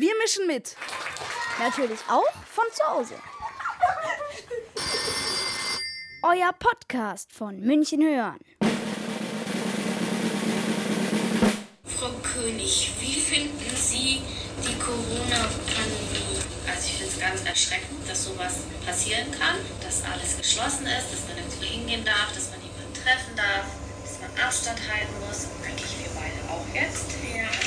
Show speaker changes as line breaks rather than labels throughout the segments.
Wir mischen mit.
Natürlich auch von zu Hause. Euer Podcast von München hören.
Frau König, wie finden Sie die Corona-Pandemie? Also ich finde es ganz erschreckend, dass sowas passieren kann, dass alles geschlossen ist, dass man nirgendwo hingehen darf, dass man niemanden treffen darf, dass man Abstand halten muss. Eigentlich wir beide auch jetzt.
Ja.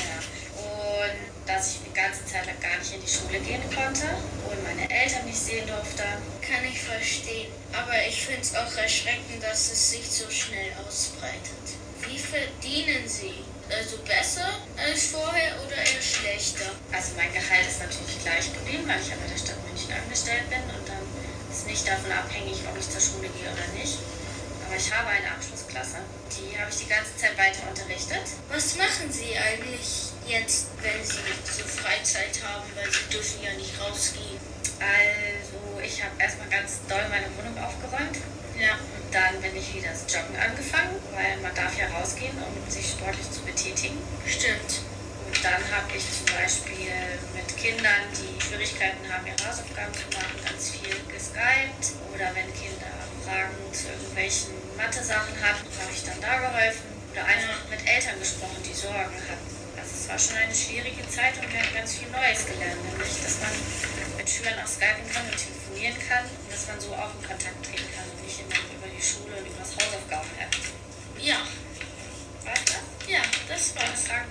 Dass ich die ganze Zeit lang gar nicht in die Schule gehen konnte und meine Eltern nicht sehen durfte.
Kann ich verstehen. Aber ich finde es auch erschreckend, dass es sich so schnell ausbreitet. Wie verdienen Sie? Also besser als vorher oder eher schlechter?
Also mein Gehalt ist natürlich gleich geblieben, weil ich ja bei der Stadt München angestellt bin und dann ist nicht davon abhängig, ob ich zur Schule gehe oder nicht. Aber ich habe eine Abschlussklasse, die habe ich die ganze Zeit weiter unterrichtet.
Was machen Sie eigentlich jetzt, wenn Sie so Freizeit haben, weil Sie dürfen ja nicht rausgehen?
Also ich habe erstmal ganz doll meine Wohnung aufgeräumt.
Ja.
Und dann bin ich wieder das Joggen angefangen, weil man darf ja rausgehen, um sich sportlich zu betätigen.
Stimmt.
Und dann habe ich zum Beispiel mit Kindern, die Schwierigkeiten haben, ihre Hausaufgaben zu machen, ganz viel geskypt. Oder wenn Kinder Fragen zu irgendwelchen Mathe-Sachen hatten, habe ich dann da geholfen. Oder einfach mit Eltern gesprochen, die Sorgen hatten. Also es war schon eine schwierige Zeit und wir haben ganz viel Neues gelernt. Nämlich, dass man mit Schülern auch skypen kann und telefonieren kann und dass man so auch in Kontakt treten kann und nicht immer über die Schule und über das Hausaufgaben-App.
Ja.
War's das?
Ja, das
Waren
war's.
Fragen